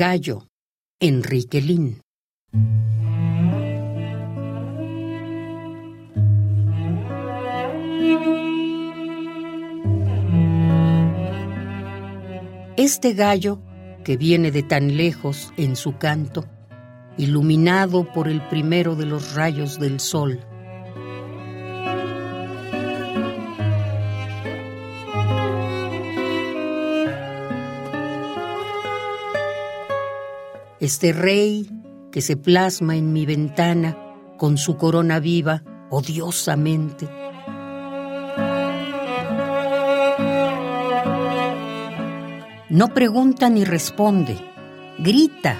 Gallo, Enrique Lin. Este gallo, que viene de tan lejos en su canto, iluminado por el primero de los rayos del sol, este rey que se plasma en mi ventana con su corona viva odiosamente. No pregunta ni responde, grita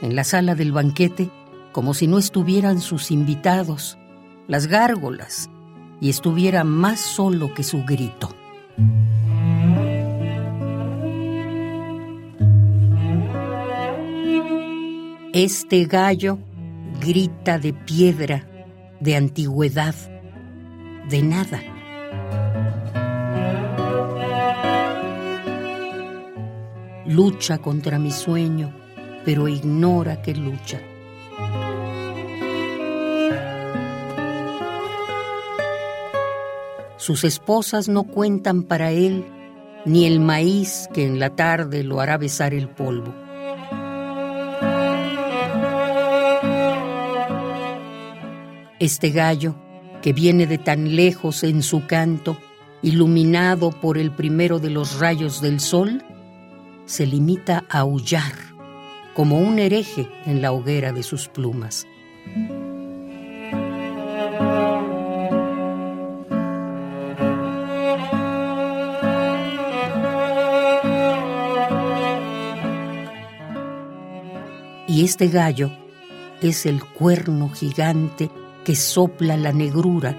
en la sala del banquete como si no estuvieran sus invitados, las gárgolas, y estuviera más solo que su grito. Este gallo grita de piedra, de antigüedad, de nada. Lucha contra mi sueño, pero ignora que lucha. Sus esposas no cuentan para él ni el maíz que en la tarde lo hará besar el polvo. Este gallo, que viene de tan lejos en su canto, iluminado por el primero de los rayos del sol, se limita a aullar como un hereje en la hoguera de sus plumas. Y este gallo es el cuerno gigante que sopla la negrura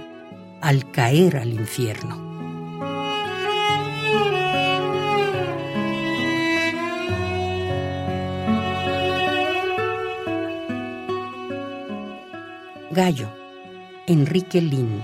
al caer al infierno. Gallo, Enrique Lin.